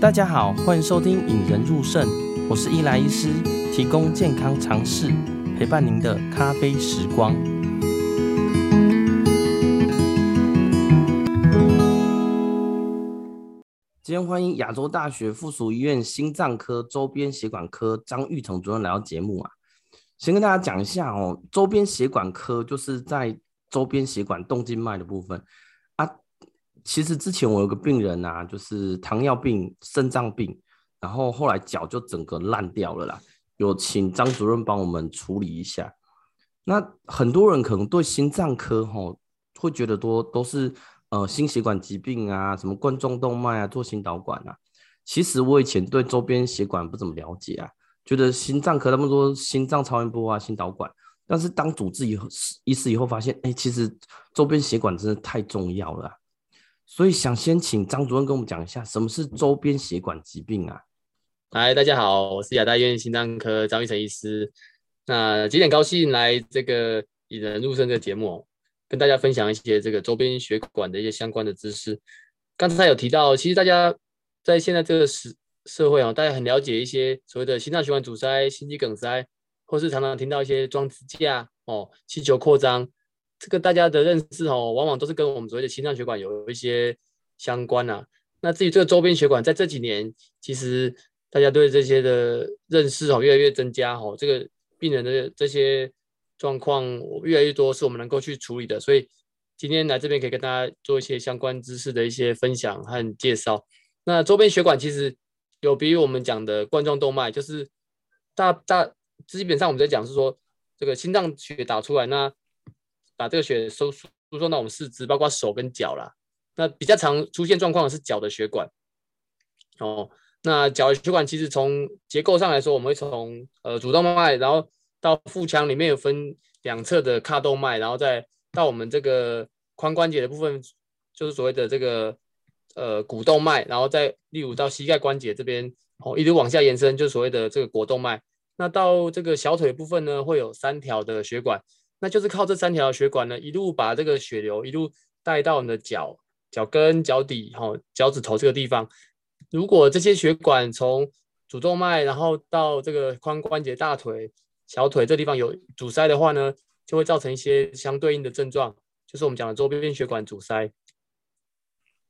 大家好，欢迎收听《引人入胜》，我是伊莱医师，提供健康常识，陪伴您的咖啡时光。今天欢迎亚洲大学附属医院心脏科周边血管科张玉成主任来到节目啊。先跟大家讲一下哦，周边血管科就是在周边血管动静脉的部分。其实之前我有个病人啊，就是糖尿病、肾脏病，然后后来脚就整个烂掉了啦。有请张主任帮我们处理一下。那很多人可能对心脏科吼会觉得多都是。呃，心血管疾病啊，什么冠状动脉啊，做心导管啊。其实我以前对周边血管不怎么了解啊，觉得心脏科那么多心脏超音波啊，心导管。但是当主治以后，医师以后发现，哎、其实周边血管真的太重要了、所以想先请张主任跟我们讲一下，什么是周边血管疾病啊？嗨，大家好，我是亚大医院心脏科张玉成医师。那今天高兴来这个引人入胜的节目。跟大家分享一些这个周边血管的一些相关的知识。刚才有提到，其实大家在现在这个时社会啊，大家很了解一些所谓的心脏血管阻塞、心肌梗塞，或是常常听到一些装支架哦、气球扩张，这个大家的认识哦，往往都是跟我们所谓的心脏血管有一些相关啊。那至于这个周边血管，在这几年，其实大家对这些的认识哦，越来越增加哦，这个病人的这些。状况越来越多，是我们能够去处理的，所以今天来这边可以跟大家做一些相关知识的一些分享和介绍。那周边血管其实有别于我们讲的冠状动脉，就是大大基本上我们在讲是说，这个心脏血打出来，那把这个血输输送到我们四肢，包括手跟脚啦。那比较常出现状况的是脚的血管。哦，那脚的血管其实从结构上来说，我们会从呃主动脉，然后到腹腔里面有分两侧的髂动脉，然后再到我们这个髋关节的部分，就是所谓的这个呃股动脉，然后再例如到膝盖关节这边哦，一直往下延伸，就是所谓的这个膕动脉。那到这个小腿部分呢，会有三条的血管，那就是靠这三条血管呢，一路把这个血流一路带到你的脚、脚跟、脚底、哈、哦、脚趾头这个地方。如果这些血管从主动脉，然后到这个髋关节、大腿。小腿这地方有阻塞的话呢，就会造成一些相对应的症状，就是我们讲的周边血管阻塞。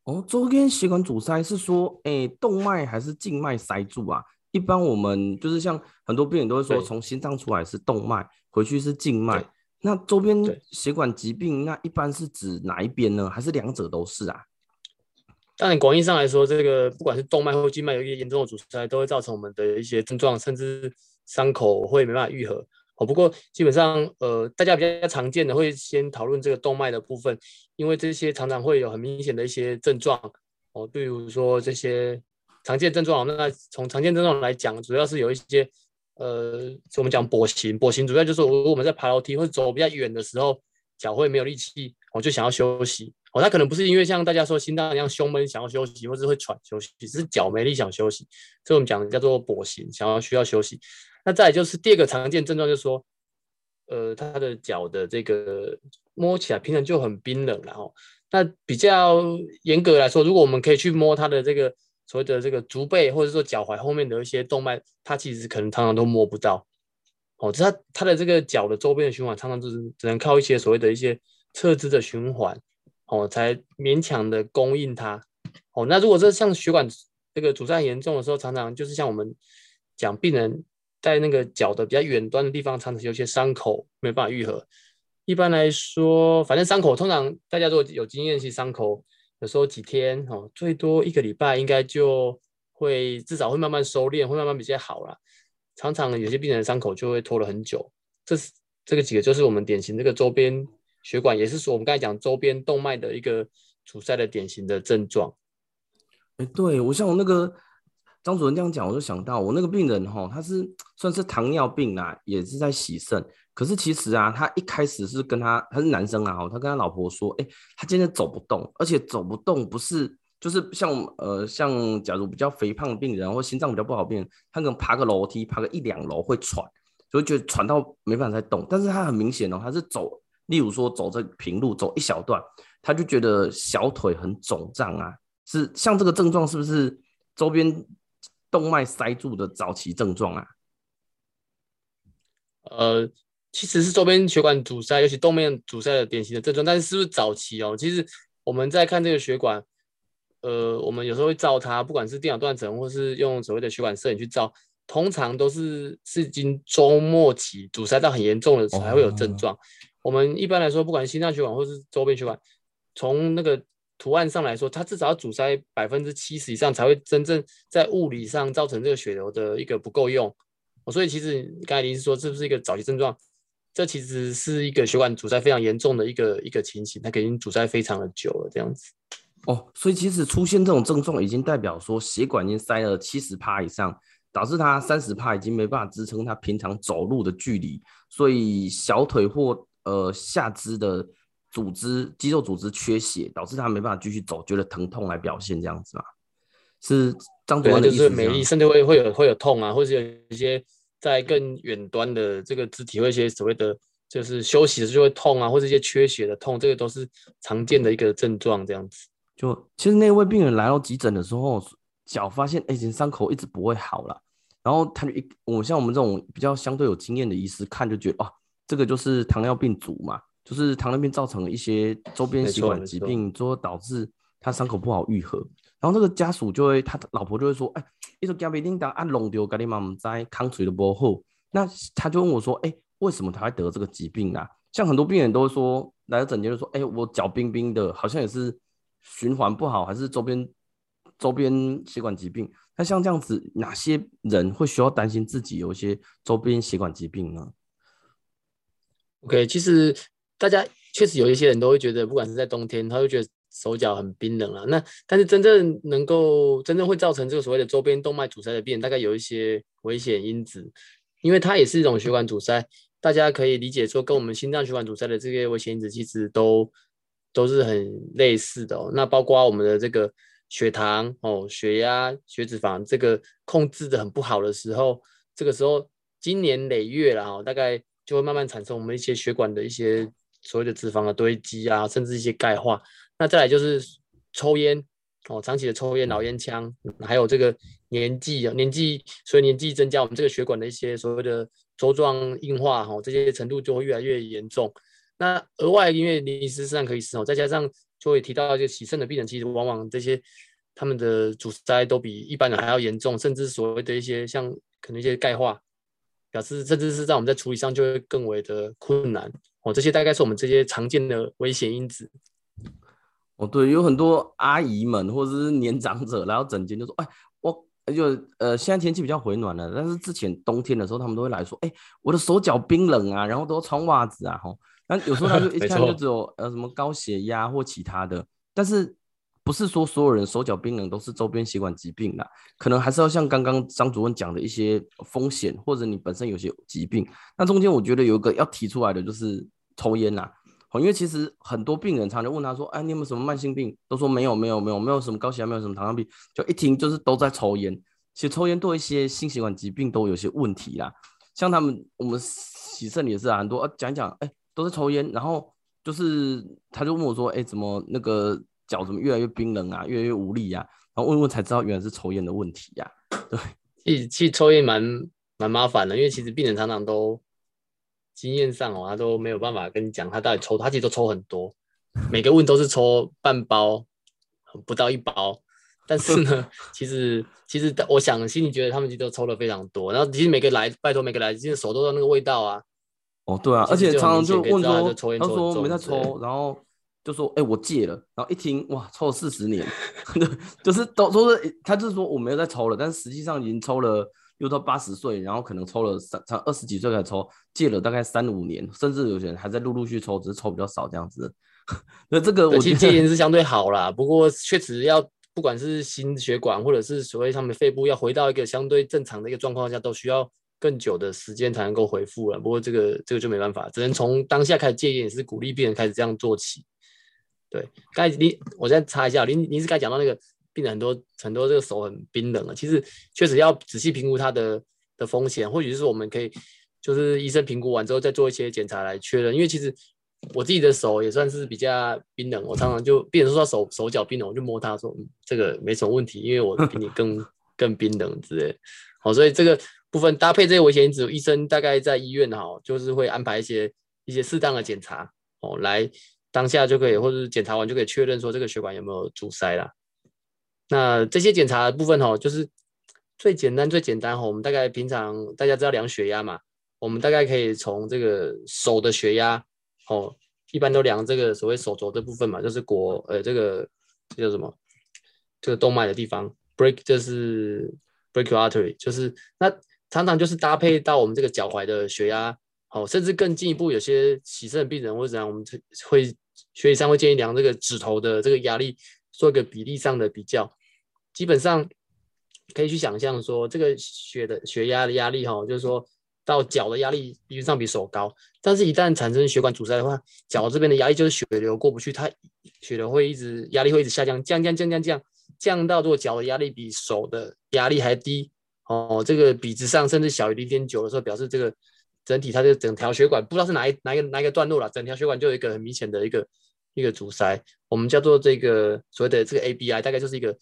哦，周边血管阻塞是说，哎，动脉还是静脉塞住啊？一般我们就是像很多病人都会说，从心脏出来是动脉，回去是静脉。那周边血管疾病，那一般是指哪一边呢？还是两者都是啊？当然，广义上来说，这个不管是动脉或静脉有一些严重的阻塞，都会造成我们的一些症状，甚至。伤口会没办法愈合哦。不过基本上，呃，大家比较常见的会先讨论这个动脉的部分，因为这些常常会有很明显的一些症状哦。比如说这些常见症状，那从常见症状来讲，主要是有一些呃，我们讲跛行，跛行主要就是如果我们在爬楼梯或者走比较远的时候，脚会没有力气，我就想要休息哦。他可能不是因为像大家说心脏一样胸闷想要休息，或者会喘休息，只是脚没力想休息，所以我们讲的叫做跛行，想要需要休息。那再就是第二个常见症状，就是说，呃，他的脚的这个摸起来平常就很冰冷，然后，那比较严格来说，如果我们可以去摸他的这个所谓的这个足背，或者说脚踝后面的一些动脉，它其实可能常常都摸不到。哦，它它的这个脚的周边的循环，常常就是只能靠一些所谓的一些侧支的循环，哦，才勉强的供应它。哦，那如果这像血管这个阻塞严重的时候，常常就是像我们讲病人。在那个脚的比较远端的地方，常常有些伤口没办法愈合。一般来说，反正伤口通常大家如果有经验，其实伤口有时候几天哦，最多一个礼拜，应该就会至少会慢慢收敛，会慢慢比较好了。常常有些病人的伤口就会拖了很久。这是这个几个就是我们典型这个周边血管，也是说我们刚才讲周边动脉的一个阻塞的典型的症状。哎，对，我像我那个。张主任这样讲，我就想到我那个病人哈，他是算是糖尿病啦，也是在洗肾。可是其实啊，他一开始是跟他他是男生啊，他跟他老婆说，哎、他今天走不动，而且走不动不是就是像呃像假如比较肥胖的病人或心脏比较不好病人，他可能爬个楼梯爬个一两楼会喘，就会觉得喘到没办法再动。但是他很明显哦，他是走，例如说走这平路走一小段，他就觉得小腿很肿胀啊，是像这个症状是不是？周边动脉塞住的早期症状啊？呃，其实是周边血管阻塞，尤其动脉阻塞的典型的症状。但是是不是早期哦？其实我们在看这个血管，呃，我们有时候会照它，不管是电脑断层或是用所谓的血管摄影去照，通常都是是已经周末期阻塞到很严重的时候才会有症状。哦、我们一般来说，不管心脏血管或是周边血管，从那个图案上来说，它至少要阻塞百分之七十以上，才会真正在物理上造成这个血流的一个不够用。所以其实刚才您是说是不是一个早期症状？这其实是一个血管阻塞非常严重的一个一个情形，它已经阻塞非常的久了这样子。哦，所以其实出现这种症状，已经代表说血管已经塞了七十趴以上，导致它三十趴已经没办法支撑它平常走路的距离，所以小腿或呃下肢的组织肌肉组织缺血，导致他没办法继续走，觉得疼痛来表现这样子嘛？是张主任的意思是？就是没力甚至会会有会有痛啊，或者有一些。在更远端的这个肢体，会一些所谓的就是休息的时候就会痛啊，或者一些缺血的痛，这个都是常见的一个症状。这样子，就其实那位病人来到急诊的时候，脚发现哎，伤口一直不会好了，然后他就一，我像我们这种比较相对有经验的医师看就觉得，哦，这个就是糖尿病足嘛，就是糖尿病造成了一些周边血管疾病，之后导致他伤口不好愈合。然后那个家属就会，他的老婆就会说，哎，你说甲贝丁当按弄丢，咖喱妈妈在康垂的波后，那他就问我说，哎，为什么他会得这个疾病啊？像很多病人都会说，来到诊间就说，哎，我脚冰冰的，好像也是循环不好，还是周边周边血管疾病？那像这样子，哪些人会需要担心自己有一些周边血管疾病呢？OK，其实大家确实有一些人都会觉得，不管是在冬天，他会觉得。手脚很冰冷啊，那但是真正能够真正会造成这个所谓的周边动脉阻塞的病，大概有一些危险因子，因为它也是一种血管阻塞，大家可以理解说跟我们心脏血管阻塞的这些危险因子其实都都是很类似的哦。那包括我们的这个血糖哦、血压、血脂肪这个控制的很不好的时候，这个时候经年累月了哦，大概就会慢慢产生我们一些血管的一些所谓的脂肪的堆积啊，甚至一些钙化。那再来就是抽烟哦，长期的抽烟、老烟枪，还有这个年纪啊，年纪随年纪增加，我们这个血管的一些所谓的粥状硬化哈，这些程度就会越来越严重。那额外因为临时肾可以使哦，再加上就会提到一些洗肾的病人，其实往往这些他们的阻塞都比一般人还要严重，甚至所谓的一些像可能一些钙化，表示甚至是在我们在处理上就会更为的困难哦。这些大概是我们这些常见的危险因子。哦，对，有很多阿姨们或者是年长者然后整间，就说：“哎，我就呃，现在天气比较回暖了，但是之前冬天的时候，他们都会来说：‘哎，我的手脚冰冷啊，然后都要穿袜子啊。’吼，那有时候他就 一看就只有呃什么高血压或其他的，但是不是说所有人手脚冰冷都是周边血管疾病啦，可能还是要像刚刚张主任讲的一些风险，或者你本身有些疾病。那中间我觉得有一个要提出来的就是抽烟呐。”因为其实很多病人常常问他说：“哎，你有没有什么慢性病？”都说没有，没有，没有，没有什么高血压，没有什么糖尿病。就一听就是都在抽烟。其实抽烟对一些心血管疾病都有些问题啦。像他们，我们洗肾也是啊，很多啊讲讲，哎，都在抽烟。然后就是他就问我说：“哎，怎么那个脚怎么越来越冰冷啊，越来越无力呀、啊？”然后问问才知道原来是抽烟的问题呀、啊。对，其实其实抽烟蛮蛮麻烦的，因为其实病人常常都。经验上哦，他都没有办法跟你讲他到底抽，他其实都抽很多，每个问都是抽半包，不到一包。但是呢，其实其实我想心里觉得他们其实都抽了非常多。然后其实每个来，拜托每个来，其实手都有那个味道啊。哦，对啊，而且常常就问说，他说没在抽，然后就说哎、欸、我戒了，然后一听哇抽了四十年，就是都都是他就是说我没有在抽了，但是实际上已经抽了。又到八十岁，然后可能抽了三，才二十几岁才抽，戒了大概三五年，甚至有些人还在陆陆续续抽，只是抽比较少这样子。那这个我觉得戒烟是相对好啦，不过确实要不管是心血管或者是所谓他们肺部要回到一个相对正常的一个状况下，都需要更久的时间才能够恢复了。不过这个这个就没办法，只能从当下开始戒烟，也是鼓励病人开始这样做起。对，刚才你我再插一下，您您是刚才讲到那个。病人很多很多，这个手很冰冷了。其实确实要仔细评估它的的风险，或许是我们可以就是医生评估完之后再做一些检查来确认。因为其实我自己的手也算是比较冰冷，我常常就病人说他手手脚冰冷，我就摸他说，嗯，这个没什么问题，因为我比你更 更冰冷之类。好，所以这个部分搭配这些危险因子，医生大概在医院哈，就是会安排一些一些适当的检查哦，来当下就可以，或者是检查完就可以确认说这个血管有没有阻塞啦。那这些检查的部分哈，就是最简单最简单哈，我们大概平常大家知道量血压嘛，我们大概可以从这个手的血压哦，一般都量这个所谓手肘这部分嘛，就是果呃这个这叫什么？这个动脉的地方，break 就是 brake artery，就是那常常就是搭配到我们这个脚踝的血压，哦，甚至更进一步，有些洗肾的病人或者怎样，我们会学医上会建议量这个指头的这个压力，做一个比例上的比较。基本上可以去想象说，这个血的血压的压力哈，就是说到脚的压力理论上比手高，但是一旦产生血管阻塞的话，脚这边的压力就是血流过不去，它血流会一直压力会一直下降，降降降降降降到如果脚的压力比手的压力还低哦，这个比值上甚至小于零点九的时候，表示这个整体它这个整条血管不知道是哪一哪一个哪一个段落了，整条血管就有一个很明显的一个一个阻塞，我们叫做这个所谓的这个 ABI，大概就是一个。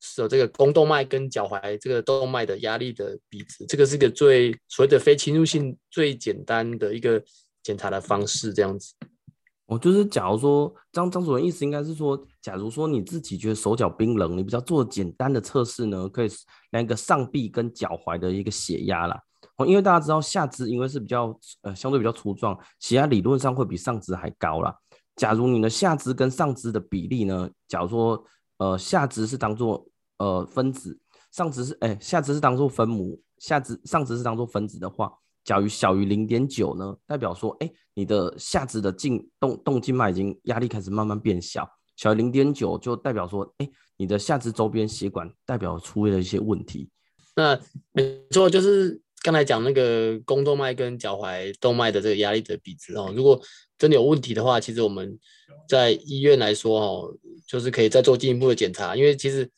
是这个肱动脉跟脚踝这个动脉的压力的比值，这个是一个最所谓的非侵入性最简单的一个检查的方式，这样子。我就是假如说张张主任意思应该是说，假如说你自己觉得手脚冰冷，你比较做简单的测试呢，可以来一个上臂跟脚踝的一个血压啦。哦，因为大家知道下肢因为是比较呃相对比较粗壮，血压理论上会比上肢还高啦。假如你的下肢跟上肢的比例呢，假如说呃下肢是当做呃，分子上肢是哎，下肢是当做分母，下肢上肢是当做分子的话，假如小于零点九呢，代表说哎，你的下肢的静动动静脉已经压力开始慢慢变小，小于零点九就代表说哎，你的下肢周边血管代表出了一些问题。那没错，就是刚才讲那个肱动脉跟脚踝动脉的这个压力的比值哦，如果真的有问题的话，其实我们在医院来说哦，就是可以再做进一步的检查，因为其实。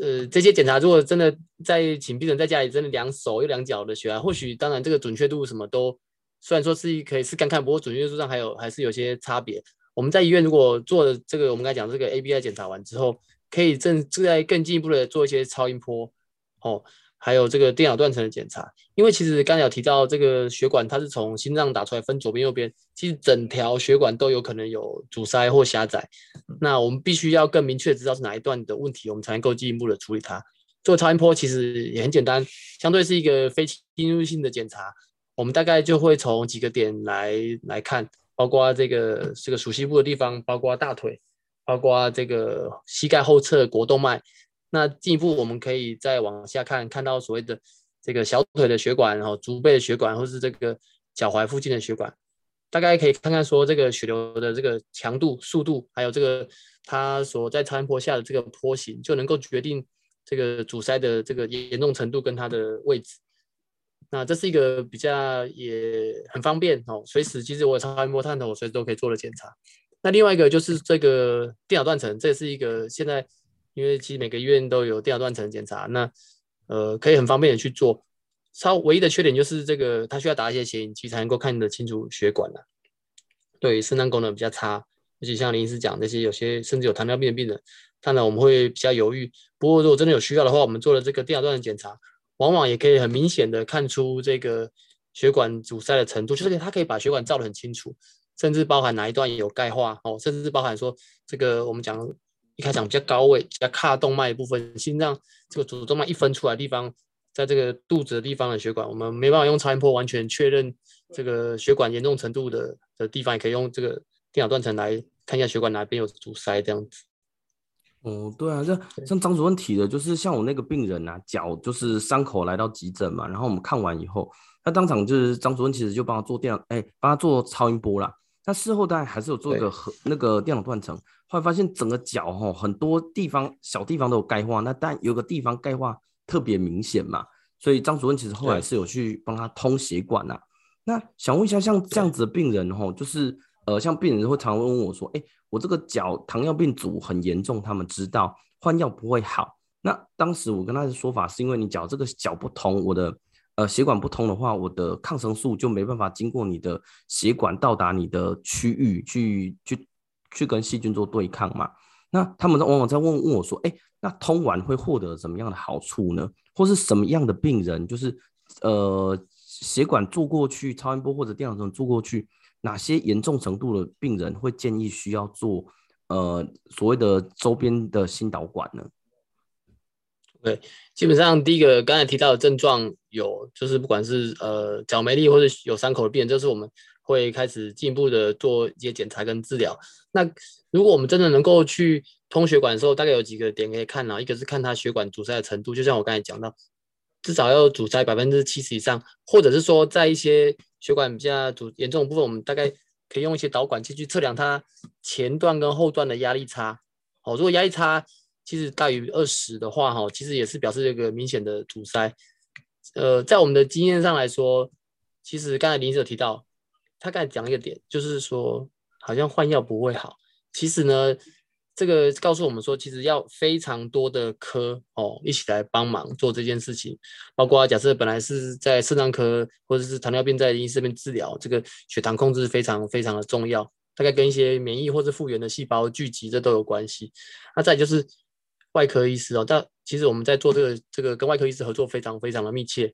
呃，这些检查如果真的在请病人在家里真的量手又量脚的血压，或许当然这个准确度什么都虽然说是可以是看看，不过准确度上还有还是有些差别。我们在医院如果做的这个我们刚才讲这个 ABI 检查完之后，可以正再更进一步的做一些超音波哦。还有这个电脑断层的检查，因为其实刚才有提到这个血管，它是从心脏打出来分左边右边，其实整条血管都有可能有阻塞或狭窄。那我们必须要更明确知道是哪一段的问题，我们才能够进一步的处理它。做超音波其实也很简单，相对是一个非侵入性的检查，我们大概就会从几个点来来看，包括这个这个熟悉部的地方，包括大腿，包括这个膝盖后侧股动脉。那进一步，我们可以再往下看，看到所谓的这个小腿的血管，然后足背的血管，或是这个脚踝附近的血管，大概可以看看说这个血流的这个强度、速度，还有这个它所在超音波下的这个波形，就能够决定这个阻塞的这个严重程度跟它的位置。那这是一个比较也很方便哦，随时其实我超音波探头，我随时都可以做的检查。那另外一个就是这个电脑断层，这是一个现在。因为其实每个医院都有电脑断层检查，那呃可以很方便的去做。稍唯一的缺点就是这个，它需要打一些显影剂才能够看得清楚血管了。对，肾脏功能比较差，而且像林医师讲那些有些甚至有糖尿病的病人，当然我们会比较犹豫。不过如果真的有需要的话，我们做了这个电脑断层检查，往往也可以很明显的看出这个血管阻塞的程度，就是它可以把血管照得很清楚，甚至包含哪一段有钙化哦，甚至包含说这个我们讲。一开始讲比较高位、比较髂动脉的部分，心脏这个主动脉一分出来地方，在这个肚子的地方的血管，我们没办法用超音波完全确认这个血管严重程度的的地方，也可以用这个电脑断层来看一下血管哪边有阻塞这样子。哦，对啊，这像张主任提的，就是像我那个病人啊，脚就是伤口来到急诊嘛，然后我们看完以后，他当场就是张主任其实就帮他做电，哎，帮他做超音波啦。那事后当然还是有做一个和那个电脑断层，后来发现整个脚哈很多地方小地方都有钙化，那但有个地方钙化特别明显嘛，所以张主任其实后来是有去帮他通血管呐。那想问一下，像这样子的病人哈，就是呃，像病人会常问我说，哎，我这个脚糖尿病足很严重，他们知道换药不会好。那当时我跟他的说法是因为你脚这个脚不通，我的呃血管不通的话，我的抗生素就没办法经过你的血管到达你的区域去去去跟细菌做对抗嘛。那他们往往在问问我说，哎，那通完会获得什么样的好处呢？或是什么样的病人，就是呃血管做过去超音波或者电脑中做过去，哪些严重程度的病人会建议需要做呃所谓的周边的心导管呢？对，基本上第一个刚才提到的症状有，就是不管是呃脚没力或者有伤口的病人，就是我们会开始进一步的做一些检查跟治疗。那如果我们真的能够去通血管的时候，大概有几个点可以看啊，一个是看它血管阻塞的程度，就像我刚才讲到，至少要阻塞百分之七十以上，或者是说在一些血管比较阻严重的部分，我们大概可以用一些导管器去测量它前段跟后段的压力差。哦，如果压力差，其实大于二十的话，哈，其实也是表示一个明显的阻塞。呃，在我们的经验上来说，其实刚才林医师有提到，他刚才讲一个点，就是说好像换药不会好。其实呢，这个告诉我们说，其实要非常多的科哦一起来帮忙做这件事情。包括假设本来是在肾脏科或者是糖尿病在医师这边治疗，这个血糖控制非常非常的重要，大概跟一些免疫或者复原的细胞聚集这都有关系。那再就是。外科医师哦，但其实我们在做这个这个跟外科医师合作非常非常的密切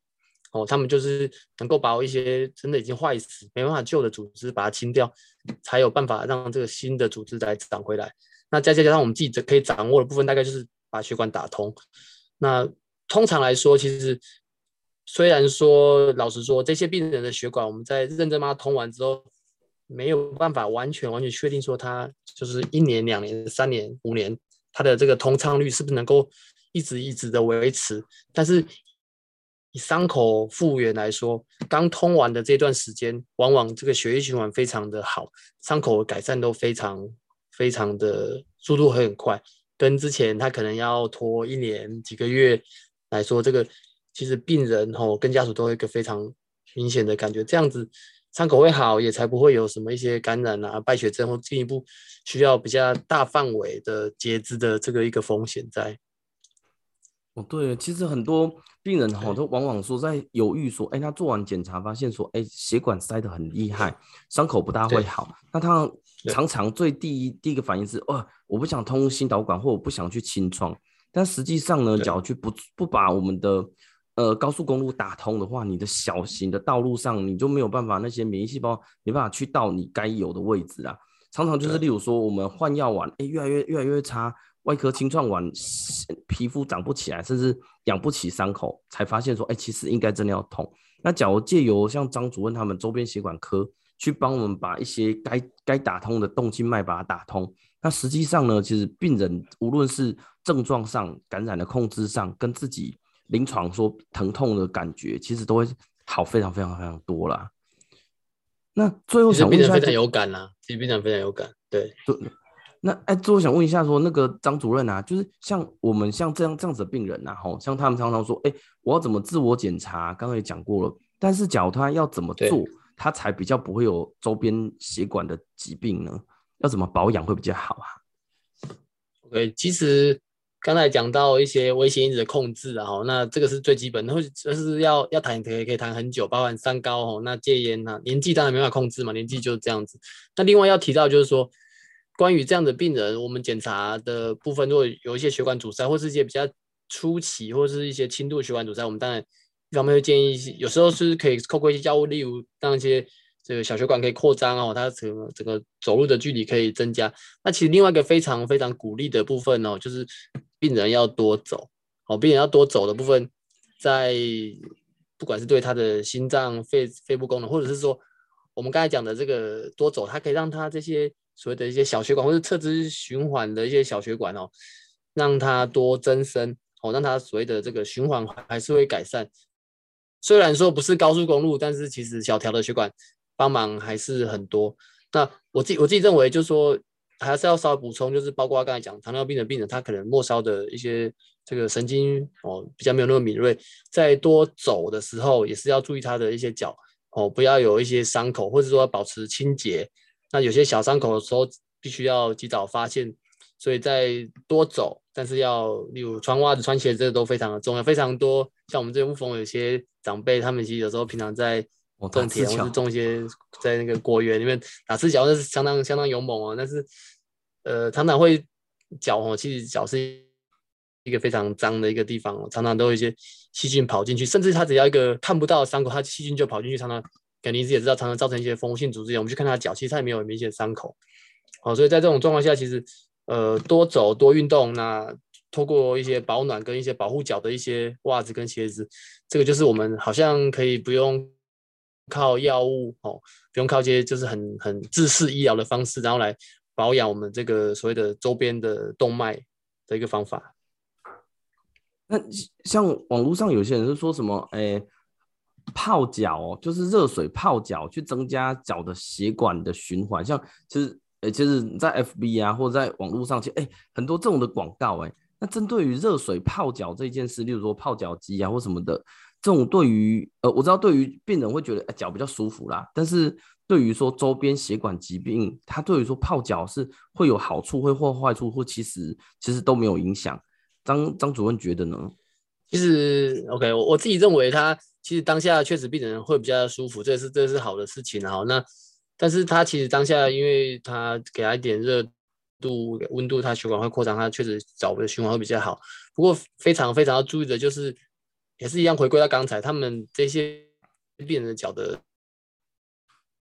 哦，他们就是能够把一些真的已经坏死没办法救的组织把它清掉，才有办法让这个新的组织再长回来。那再加上我们自己可以掌握的部分，大概就是把血管打通。那通常来说，其实虽然说老实说，这些病人的血管我们在认真把它通完之后，没有办法完全完全确定说他就是一年、两年、三年、五年。它的这个通畅率是不是能够一直一直的维持？但是以伤口复原来说，刚通完的这段时间，往往这个血液循环非常的好，伤口改善都非常非常的速度会很快。跟之前他可能要拖一年几个月来说，这个其实病人吼跟家属都有一个非常明显的感觉，这样子。伤口会好，也才不会有什么一些感染啊、败血症或进一步需要比较大范围的截肢的这个一个风险在。哦，对，其实很多病人哈都往往说在犹豫说，哎，他做完检查发现说，哎，血管塞得很厉害，伤口不大会好。那他常常最第一第一个反应是，哦，我不想通心导管，或我不想去清创。但实际上呢，假如去不不把我们的呃，高速公路打通的话，你的小型的道路上，你就没有办法，那些免疫细胞没办法去到你该有的位置啊。常常就是，例如说，我们换药丸，哎，越来越越来越差，外科清创完，皮肤长不起来，甚至养不起伤口，才发现说，哎，其实应该真的要痛。那假如借由像张主任他们周边血管科去帮我们把一些该该打通的动静脉把它打通，那实际上呢，其实病人无论是症状上、感染的控制上，跟自己。临床说疼痛的感觉，其实都会好非常非常非常多啦。那最后想问一下，非常有感啦，其实非常非常有感。对，那哎，最后想问一下，说那个张主任啊，就是像我们像这样这样子的病人啊，吼，像他们常常说，哎，我要怎么自我检查？刚刚也讲过了，但是假如他要怎么做，他才比较不会有周边血管的疾病呢？要怎么保养会比较好啊？OK，其实。刚才讲到一些危险因子的控制啊，那这个是最基本的，或者就是要要谈可以可以谈很久，包含三高哈，那戒烟呐，年纪当然没办法控制嘛，年纪就是这样子。那另外要提到就是说，关于这样的病人，我们检查的部分，如果有一些血管阻塞，或是一些比较初期，或是一些轻度血管阻塞，我们当然一方面会建议，有时候是可以透过一些药物，例如让一些。这个小血管可以扩张哦，它整个整个走路的距离可以增加。那其实另外一个非常非常鼓励的部分哦，就是病人要多走哦，病人要多走的部分，在不管是对他的心脏、肺肺部功能，或者是说我们刚才讲的这个多走，它可以让他这些所谓的一些小血管或者侧支循环的一些小血管哦，让它多增生哦，让它所谓的这个循环还是会改善。虽然说不是高速公路，但是其实小条的血管。帮忙还是很多。那我自己我自己认为，就是说还是要稍微补充，就是包括刚才讲糖尿病的病人，他可能末梢的一些这个神经哦比较没有那么敏锐，在多走的时候也是要注意他的一些脚哦，不要有一些伤口，或者说保持清洁。那有些小伤口的时候，必须要及早发现。所以在多走，但是要例如穿袜子、穿鞋子，这个都非常的重要。非常多像我们这边雾峰有些长辈，他们其实有时候平常在种田或是种一些在那个果园里面打赤脚，那是相当相当勇猛哦。但是呃，常常会脚哦，其实脚是一个非常脏的一个地方哦，常常都有一些细菌跑进去，甚至他只要一个看不到的伤口，他细菌就跑进去，常常肯定是也知道，常常造成一些蜂窝性组织炎。我们去看他的脚，其实他也没有明显伤口。好，所以在这种状况下，其实呃多走多运动，那透过一些保暖跟一些保护脚的一些袜子跟鞋子，这个就是我们好像可以不用靠药物哦，不用靠一些就是很很自式医疗的方式，然后来保养我们这个所谓的周边的动脉的一个方法。那像网络上有些人是说什么，哎，泡脚哦，就是热水泡脚去增加脚的血管的循环，像其实。哎，其实，在 FB 啊，或者在网络上，其实哎，很多这种的广告，哎，那针对于热水泡脚这件事，例如说泡脚机啊，或什么的，这种对于呃，我知道对于病人会觉得哎，脚比较舒服啦，但是对于说周边血管疾病，它对于说泡脚是会有好处，会或坏处，或其实其实都没有影响。张张主任觉得呢？其实 OK，我我自己认为，他其实当下确实病人会比较舒服，这是这是好的事情啊。那但是他其实当下，因为他给他一点热度、温度，他血管会扩张，他确实脚的循环会比较好。不过非常非常要注意的就是，也是一样回归到刚才，他们这些病人的脚的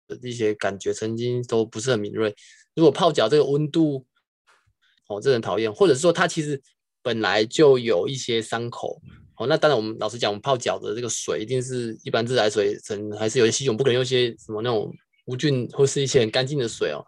的一些感觉神经都不是很敏锐。如果泡脚这个温度，哦，这很讨厌，或者是说他其实本来就有一些伤口，哦，那当然我们老实讲，我们泡脚的这个水一定是一般自来水，可能还是有些细菌，不可能用一些什么那种。无菌或是一些很干净的水哦，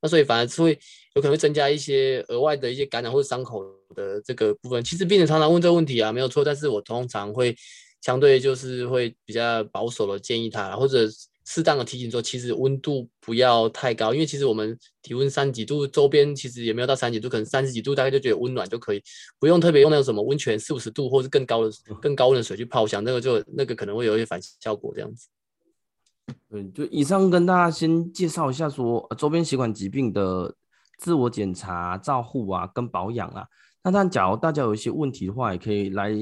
那所以反而是会有可能会增加一些额外的一些感染或者伤口的这个部分。其实病人常常问这个问题啊，没有错，但是我通常会相对就是会比较保守的建议他，或者适当的提醒说，其实温度不要太高，因为其实我们体温三几度，周边其实也没有到三几度，可能三十几度大概就觉得温暖就可以，不用特别用那种什么温泉四五十度或是更高的更高温的水去泡，想那个就那个可能会有一些反效果这样子。嗯，就以上跟大家先介绍一下说，周边血管疾病的自我检查、照护啊，跟保养啊。那但假如大家有一些问题的话，也可以来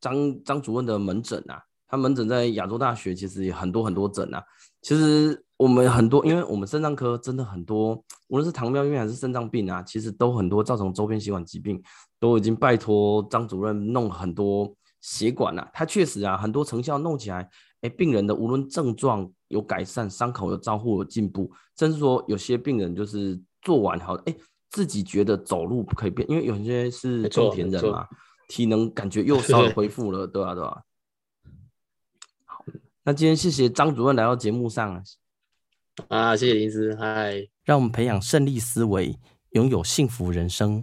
张张主任的门诊啊。他门诊在亚洲大学，其实也很多很多诊啊。其实我们很多，因为我们肾脏科真的很多，无论是糖尿病还是肾脏病啊，其实都很多造成周边血管疾病，都已经拜托张主任弄很多血管了啊。他确实啊，很多成效弄起来。哎，病人的无论症状有改善，伤口有照护有进步，甚至说有些病人就是做完好，哎，自己觉得走路不可以变，因为有些是种田人嘛，体能感觉又稍微恢复了，对吧、啊？对吧、啊？好，那今天谢谢张主任来到节目上 啊，谢谢林医师，嗨，让我们培养胜利思维，拥有幸福人生。